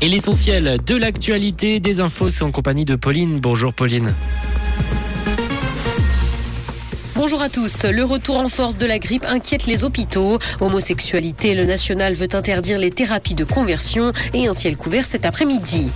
Et l'essentiel de l'actualité des infos, c'est en compagnie de Pauline. Bonjour Pauline. Bonjour à tous. Le retour en force de la grippe inquiète les hôpitaux. Homosexualité, le national veut interdire les thérapies de conversion et un ciel couvert cet après-midi.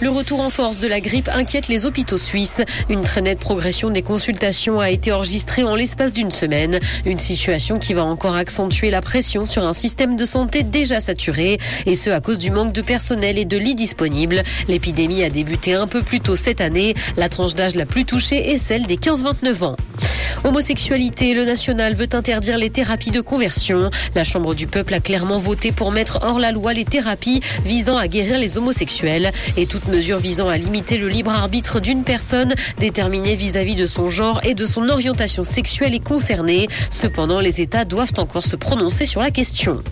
Le retour en force de la grippe inquiète les hôpitaux suisses. Une très nette progression des consultations a été enregistrée en l'espace d'une semaine. Une situation qui va encore accentuer la pression sur un système de santé déjà saturé. Et ce à cause du manque de personnel et de lits disponibles. L'épidémie a débuté un peu plus tôt cette année. La tranche d'âge la plus touchée est celle des 15-29 ans. Homosexualité, le national veut interdire les thérapies de conversion. La Chambre du peuple a clairement voté pour mettre hors la loi les thérapies visant à guérir les homosexuels et toute mesure visant à limiter le libre arbitre d'une personne déterminée vis-à-vis de son genre et de son orientation sexuelle est concernée. Cependant, les États doivent encore se prononcer sur la question.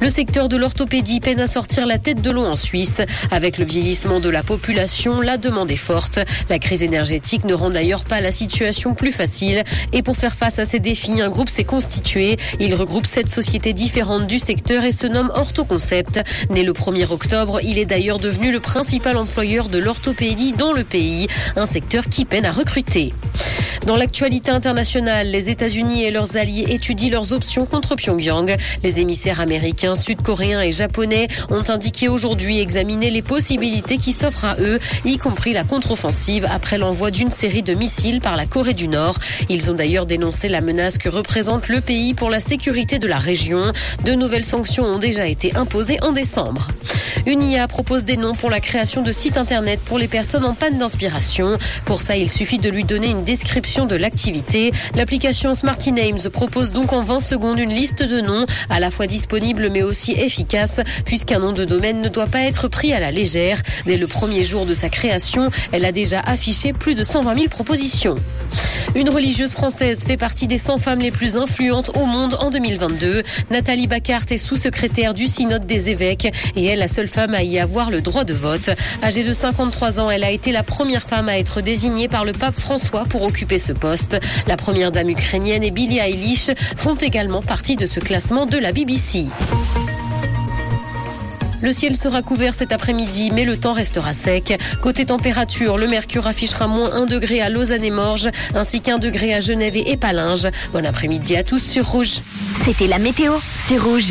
Le secteur de l'orthopédie peine à sortir la tête de l'eau en Suisse. Avec le vieillissement de la population, la demande est forte. La crise énergétique ne rend d'ailleurs pas la situation plus facile. Et pour faire face à ces défis, un groupe s'est constitué. Il regroupe sept sociétés différentes du secteur et se nomme Orthoconcept. Né le 1er octobre, il est d'ailleurs devenu le principal employeur de l'orthopédie dans le pays, un secteur qui peine à recruter. Dans l'actualité internationale, les États-Unis et leurs alliés étudient leurs options contre Pyongyang. Les émissaires américains, sud-coréens et japonais ont indiqué aujourd'hui examiner les possibilités qui s'offrent à eux, y compris la contre-offensive après l'envoi d'une série de missiles par la Corée du Nord. Ils ont d'ailleurs dénoncé la menace que représente le pays pour la sécurité de la région. De nouvelles sanctions ont déjà été imposées en décembre. Une IA propose des noms pour la création de sites internet pour les personnes en panne d'inspiration. Pour ça, il suffit de lui donner une description de l'activité. L'application Smarty Names propose donc en 20 secondes une liste de noms à la fois disponible mais aussi efficace puisqu'un nom de domaine ne doit pas être pris à la légère. Dès le premier jour de sa création, elle a déjà affiché plus de 120 000 propositions. Une religieuse française fait partie des 100 femmes les plus influentes au monde en 2022. Nathalie Bacart est sous-secrétaire du synode des évêques et est la seule femme à y avoir le droit de vote. Âgée de 53 ans, elle a été la première femme à être désignée par le pape François pour occuper ce poste. La première dame ukrainienne et Billie Eilish font également partie de ce classement de la BBC. Le ciel sera couvert cet après-midi, mais le temps restera sec. Côté température, le mercure affichera moins 1 degré à Lausanne et Morges, ainsi qu'un degré à Genève et Épalinges. Bon après-midi à tous sur Rouge. C'était la météo, c'est Rouge.